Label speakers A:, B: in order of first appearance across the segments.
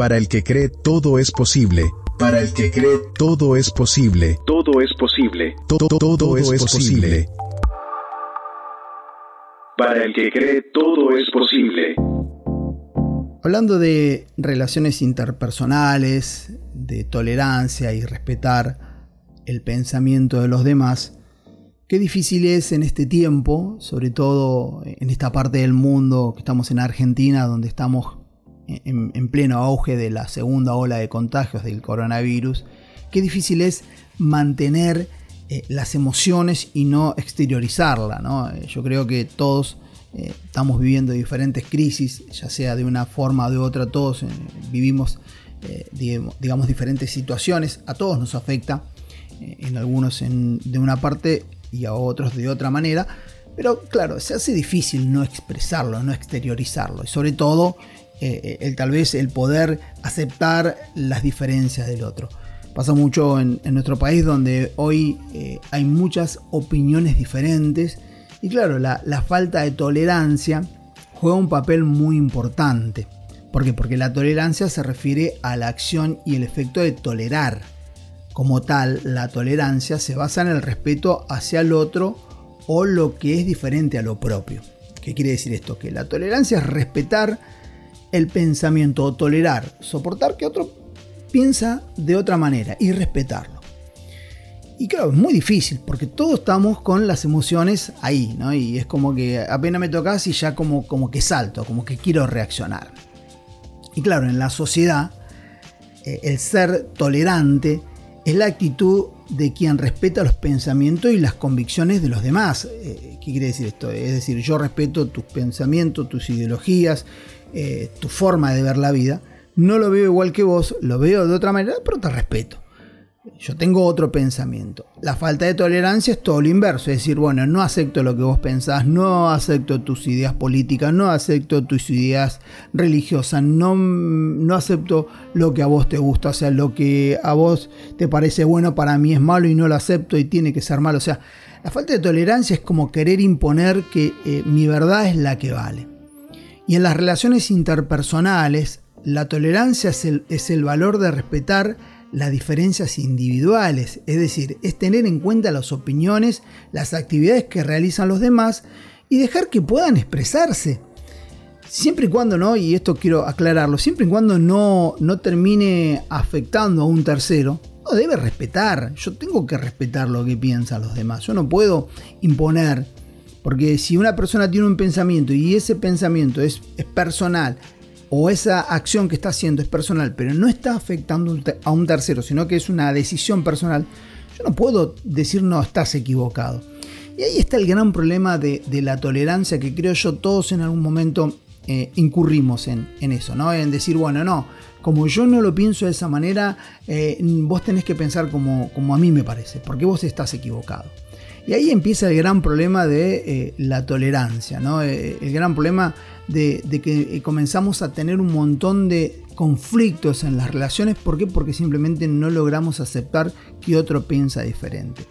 A: Para el que cree todo es posible. Para el que cree todo es posible.
B: Todo es posible.
A: Todo, todo, es, posible.
B: Para el que cree todo es posible.
C: Hablando de relaciones interpersonales, de tolerancia y respetar el pensamiento de los demás, qué difícil es en este tiempo, sobre todo en esta parte del mundo que estamos en Argentina, donde estamos en, pleno auge de la segunda ola de contagios del coronavirus, qué difícil es mantener eh, las emociones y no exteriorizarla. Eh, yo creo que todos eh, estamos viviendo diferentes crisis, ya sea de una forma o de otra, todos vivimos digamos, diferentes situaciones, a todos nos afecta, en algunos de una parte y a otros de otra manera, pero claro, se hace difícil no expresarlo, no exteriorizarlo, y sobre todo eh, el, tal vez el poder aceptar las diferencias del otro. Pasa mucho en, nuestro país donde hoy eh, hay muchas opiniones diferentes y claro, la, falta de tolerancia juega un papel muy importante. ¿Por qué? Porque la tolerancia se refiere a la acción y el efecto de tolerar. Como tal, la tolerancia se basa en el respeto hacia el otro o lo que es diferente a lo propio. ¿Qué quiere decir esto? Que la tolerancia es respetar el pensamiento o tolerar, soportar que otro piensa de otra manera y respetarlo. Y claro, es muy difícil porque todos estamos con las emociones ahí, ¿no? Y es como que apenas me tocas y ya como, como que salto, como que quiero reaccionar. Y claro, en la sociedad, eh, el ser tolerante es la actitud de quien respeta los pensamientos y las convicciones de los demás. Eh, ¿Qué quiere decir esto? Es decir, yo respeto tus pensamientos, tus ideologías, eh, tu forma de ver la vida. No lo veo igual que vos, lo veo de otra manera, pero te respeto. Yo tengo otro pensamiento. La falta de tolerancia es todo lo inverso, es decir, bueno, no acepto lo que vos pensás, no acepto tus ideas políticas, no acepto tus ideas religiosas, no, no acepto lo que a vos te gusta, o sea, lo que a vos te parece bueno para mí es malo y no lo acepto y tiene que ser malo. O sea, la falta de tolerancia es como querer imponer que eh, mi verdad es la que vale. Y en las relaciones interpersonales, la tolerancia es el, valor de respetar las diferencias individuales, es decir, es tener en cuenta las opiniones, las actividades que realizan los demás y dejar que puedan expresarse. Siempre y cuando no, y esto quiero aclararlo, siempre y cuando no, no termine afectando a un tercero, no debe respetar. Yo tengo que respetar lo que piensan los demás. Yo no puedo imponer porque si una persona tiene un pensamiento y ese pensamiento es, personal, o esa acción que está haciendo es personal, pero no está afectando a un tercero, sino que es una decisión personal, yo no puedo decir no, estás equivocado. Y ahí está el gran problema de, la tolerancia que creo yo todos en algún momento eh, incurrimos en, eso, ¿no? En decir, bueno, no, como yo no lo pienso de esa manera, eh, vos tenés que pensar como, como a mí me parece, porque vos estás equivocado. Y ahí empieza el gran problema de eh, la tolerancia, ¿no? Eh, el gran problema de, que eh, comenzamos a tener un montón de conflictos en las relaciones. ¿Por qué? Porque simplemente no logramos aceptar que otro piensa diferente.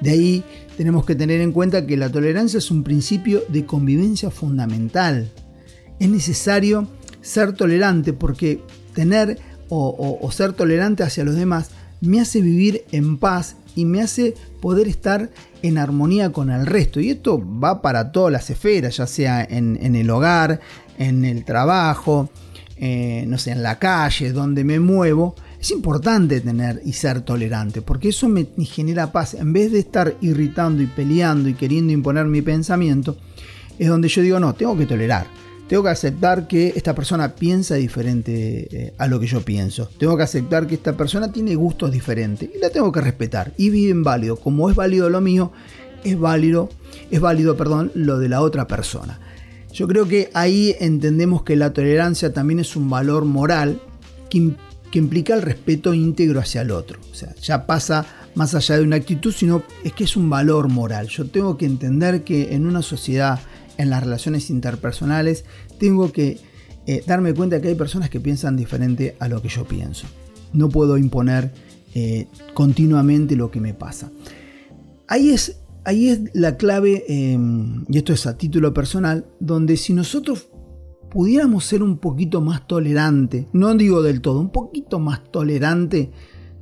C: De ahí tenemos que tener en cuenta que la tolerancia es un principio de convivencia fundamental. Es necesario ser tolerante porque tener o ser tolerante hacia los demás me hace vivir en paz y me hace poder estar en armonía con el resto. Y esto va para todas las esferas, ya sea en, el hogar, en el trabajo, eh, no sé, en la calle, donde me muevo. Es importante tener y ser tolerante, porque eso me, me genera paz. En vez de estar irritando y peleando y queriendo imponer mi pensamiento, es donde yo digo, no, tengo que tolerar tengo que aceptar que esta persona piensa diferente eh, a lo que yo pienso. Tengo que aceptar que esta persona tiene gustos diferentes y la tengo que respetar. Y bien válido, como es válido lo mío, es válido, es válido, perdón, lo de la otra persona. Yo creo que ahí entendemos que la tolerancia también es un valor moral que, que implica el respeto íntegro hacia el otro. O sea, ya pasa más allá de una actitud, sino es que es un valor moral. Yo tengo que entender que en una sociedad en las relaciones interpersonales, tengo que eh, darme cuenta que hay personas que piensan diferente a lo que yo pienso. No puedo imponer eh, continuamente lo que me pasa. Ahí es, ahí es la clave, em, y esto es a título personal, donde si nosotros pudiéramos ser un poquito más tolerante, no digo del todo, un poquito más tolerante,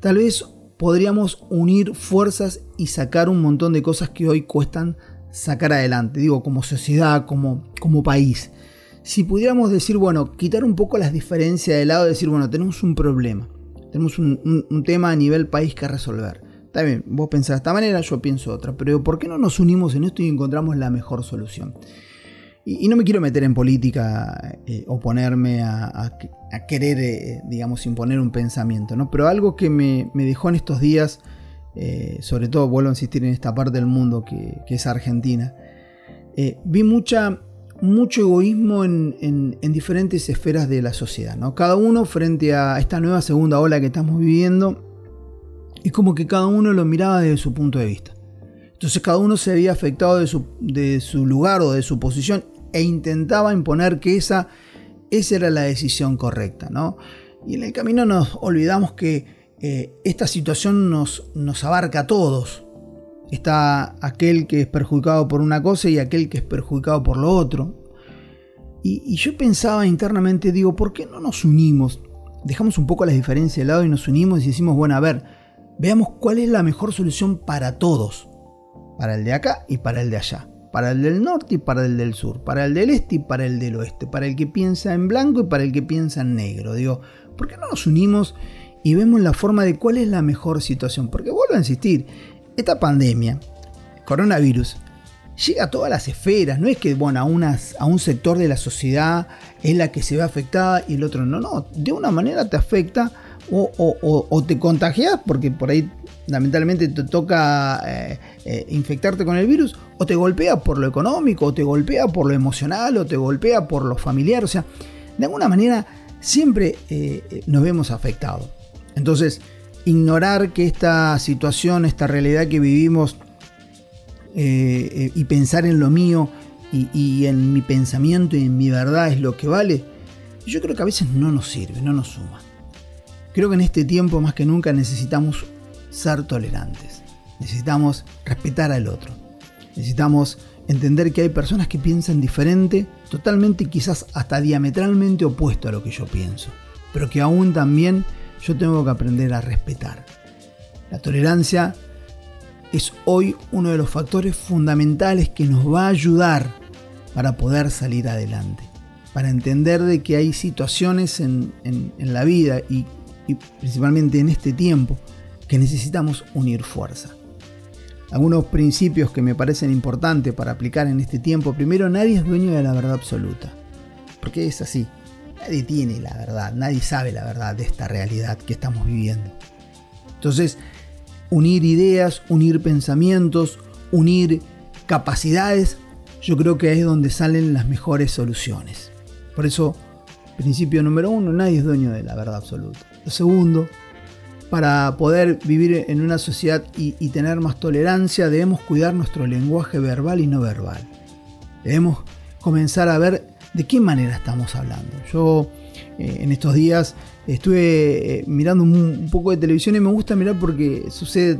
C: tal vez podríamos unir fuerzas y sacar un montón de cosas que hoy cuestan sacar adelante, digo, como sociedad, como, como país. Si pudiéramos decir, bueno, quitar un poco las diferencias de lado, decir, bueno, tenemos un problema, tenemos un, un tema a nivel país que resolver. Está bien, vos pensás de esta manera, yo pienso otra, pero ¿por qué no nos unimos en esto y encontramos la mejor solución? Y, no me quiero meter en política eh, o ponerme a, querer, eh, digamos, imponer un pensamiento, ¿no? Pero algo que me, dejó en estos días, eh, sobre todo vuelvo a insistir en esta parte del mundo que, es Argentina, vi mucha, mucho egoísmo en, en, diferentes esferas de la sociedad, ¿no? Cada uno frente a esta nueva segunda ola que estamos viviendo, y como que cada uno lo miraba desde su punto de vista. Entonces cada uno se había afectado de su, de su lugar o de su posición e intentaba imponer que esa, esa era la decisión correcta. ¿no? Y en el camino nos olvidamos que eh, esta situación nos, nos abarca a todos. Está aquel que es perjudicado por una cosa y aquel que es perjudicado por lo otro. Y, y yo pensaba internamente, digo, ¿por qué no nos unimos? Dejamos un poco las diferencias de lado y nos unimos y decimos, bueno, a ver, veamos cuál es la mejor solución para todos. Para el de acá y para el de allá para el del norte y para el del sur, para el del este y para el del oeste, para el que piensa en blanco y para el que piensa en negro. Digo, ¿por qué no nos unimos y vemos la forma de cuál es la mejor situación? Porque vuelvo a insistir, esta pandemia, coronavirus, llega a todas las esferas, no es que bueno, a, unas, a un sector de la sociedad es la que se ve afectada y el otro no, no, de una manera te afecta o, te contagias porque por ahí lamentablemente te toca eh, eh, infectarte con el virus, o te golpea por lo económico, o te golpea por lo emocional, o te golpea por lo familiar. O sea, de alguna manera siempre eh, nos vemos afectados. Entonces, ignorar que esta situación, esta realidad que vivimos, y pensar en lo mío y, y en mi pensamiento y en mi verdad es lo que vale, yo creo que a veces no nos sirve, no nos suma. Creo que en este tiempo más que nunca necesitamos ser tolerantes. Necesitamos respetar al otro. Necesitamos entender que hay personas que piensan diferente, totalmente quizás hasta diametralmente opuesto a lo que yo pienso, pero que aún también yo tengo que aprender a respetar. La tolerancia es hoy uno de los factores fundamentales que nos va a ayudar para poder salir adelante, para entender de que hay situaciones en, la vida y y principalmente en este tiempo, que necesitamos unir fuerza. Algunos principios que me parecen importantes para aplicar en este tiempo. Primero, nadie es dueño de la verdad absoluta. Porque es así. Nadie tiene la verdad, nadie sabe la verdad de esta realidad que estamos viviendo. Entonces, unir ideas, unir pensamientos, unir capacidades, yo creo que es donde salen las mejores soluciones. Por eso, principio número uno, nadie es dueño de la verdad absoluta segundo, para poder vivir en una sociedad y, tener más tolerancia, debemos cuidar nuestro lenguaje verbal y no verbal. Debemos comenzar a ver de qué manera estamos hablando. Yo eh, en estos días estuve eh, mirando un, poco de televisión y me gusta mirar porque sucede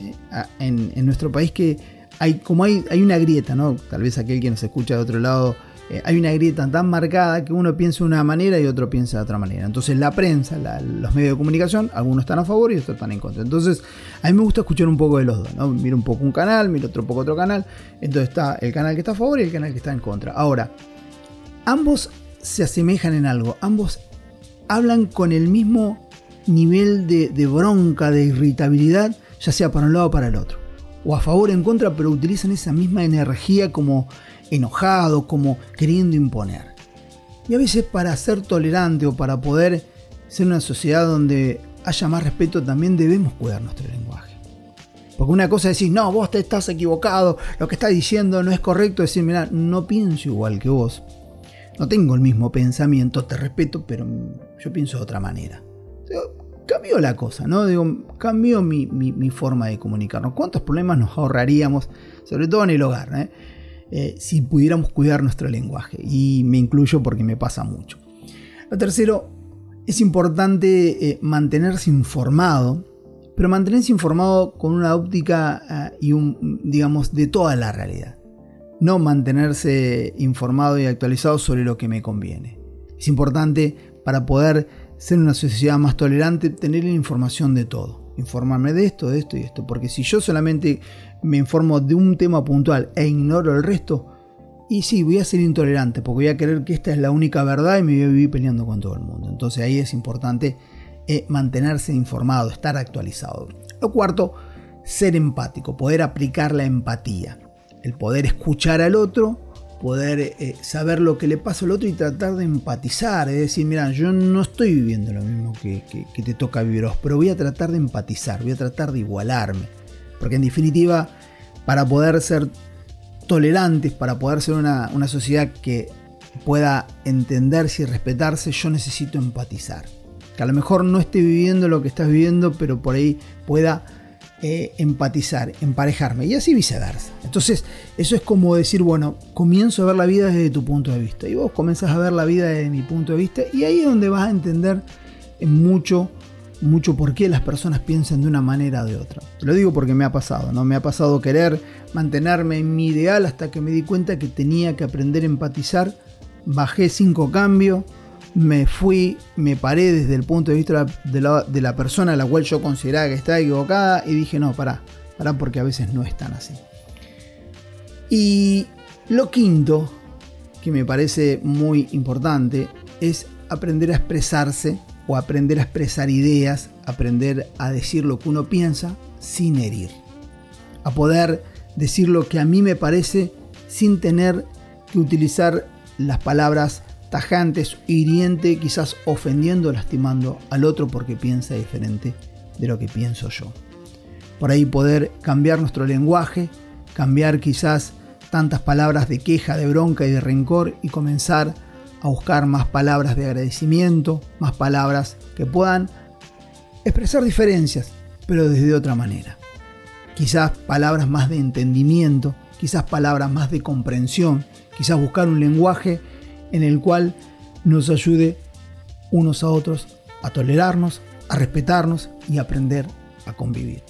C: eh, en, nuestro país que hay como hay, hay una grieta, ¿no? Tal vez aquel que nos escucha de otro lado hay una grieta tan marcada que uno piensa de una manera y otro piensa de otra manera. Entonces la prensa, los medios de comunicación, algunos están a favor y otros están en contra. Entonces a mí me gusta escuchar un poco de los dos. ¿no? Miro un poco un canal, miro otro poco otro canal. Entonces está el canal que está a favor y el canal que está en contra. Ahora, ambos se asemejan en algo. Ambos hablan con el mismo nivel de, bronca, de irritabilidad, ya sea para un lado o para el otro. O a favor o en contra, pero utilizan esa misma energía como enojado, como queriendo imponer. Y a veces para ser tolerante o para poder ser una sociedad donde haya más respeto también debemos cuidar nuestro lenguaje. Porque una cosa es decir, no, vos te estás equivocado, lo que estás diciendo no es correcto, decir, mira, no pienso igual que vos, no tengo el mismo pensamiento, te respeto, pero yo pienso de otra manera. cambió la cosa, ¿no? Digo, cambió mi, mi, forma de comunicarnos. ¿Cuántos problemas nos ahorraríamos, sobre todo en el hogar? ¿eh? Eh, si pudiéramos cuidar nuestro lenguaje. Y me incluyo porque me pasa mucho. Lo tercero, es importante eh, mantenerse informado, pero mantenerse informado con una óptica eh, y un, digamos, de toda la realidad. No mantenerse informado y actualizado sobre lo que me conviene. Es importante para poder ser una sociedad más tolerante tener la información de todo. Informarme de esto, de esto y esto. Porque si yo solamente me informo de un tema puntual e ignoro el resto, y sí, voy a ser intolerante porque voy a creer que esta es la única verdad y me voy a vivir peleando con todo el mundo. Entonces ahí es importante eh, mantenerse informado, estar actualizado. Lo cuarto, ser empático, poder aplicar la empatía. El poder escuchar al otro, poder eh, saber lo que le pasa al otro y tratar de empatizar. Es decir, mira, yo no estoy viviendo lo mismo que, te toca vivir pero voy a tratar de empatizar, voy a tratar de igualarme. Porque en definitiva, para poder ser tolerantes, para poder ser una, una sociedad que pueda entenderse y respetarse, yo necesito empatizar. Que a lo mejor no esté viviendo lo que estás viviendo, pero por ahí pueda eh, empatizar, emparejarme y así viceversa. Entonces, eso es como decir, bueno, comienzo a ver la vida desde tu punto de vista y vos comenzás a ver la vida desde mi punto de vista y ahí es donde vas a entender mucho, mucho por qué las personas piensan de una manera o de otra. Te lo digo porque me ha pasado, ¿no? Me ha pasado querer mantenerme en mi ideal hasta que me di cuenta que tenía que aprender a empatizar, bajé cinco cambios me fui, me paré desde el punto de vista de la, persona a la cual yo consideraba que estaba equivocada y dije, no, pará, pará porque a veces no es tan así. Y lo quinto, que me parece muy importante, es aprender a expresarse o aprender a expresar ideas, aprender a decir lo que uno piensa sin herir. A poder decir lo que a mí me parece sin tener que utilizar las palabras tajantes, hiriente, quizás ofendiendo, lastimando al otro porque piensa diferente de lo que pienso yo. Por ahí poder cambiar nuestro lenguaje, cambiar quizás tantas palabras de queja, de bronca y de rencor y comenzar a buscar más palabras de agradecimiento, más palabras que puedan expresar diferencias, pero desde otra manera. Quizás palabras más de entendimiento, quizás palabras más de comprensión, quizás buscar un lenguaje en el cual nos ayude unos a otros a tolerarnos, a respetarnos y aprender a convivir.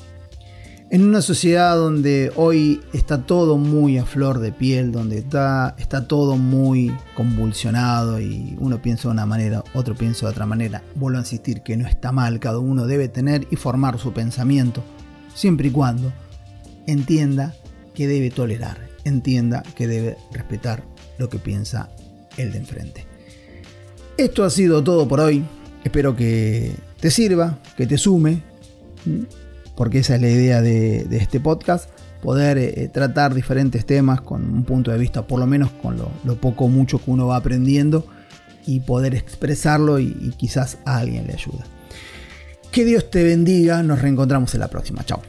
C: En una sociedad donde hoy está todo muy a flor de piel, donde está, está todo muy convulsionado y uno piensa de una manera, otro piensa de otra manera, vuelvo a insistir que no está mal, cada uno debe tener y formar su pensamiento, siempre y cuando entienda que debe tolerar, entienda que debe respetar lo que piensa el de enfrente. Esto ha sido todo por hoy. Espero que te sirva, que te sume, porque esa es la idea de, este podcast, poder eh, tratar diferentes temas con un punto de vista, por lo menos con lo, poco o mucho que uno va aprendiendo, y poder expresarlo y, quizás a alguien le ayuda. Que Dios te bendiga, nos reencontramos en la próxima. Chao.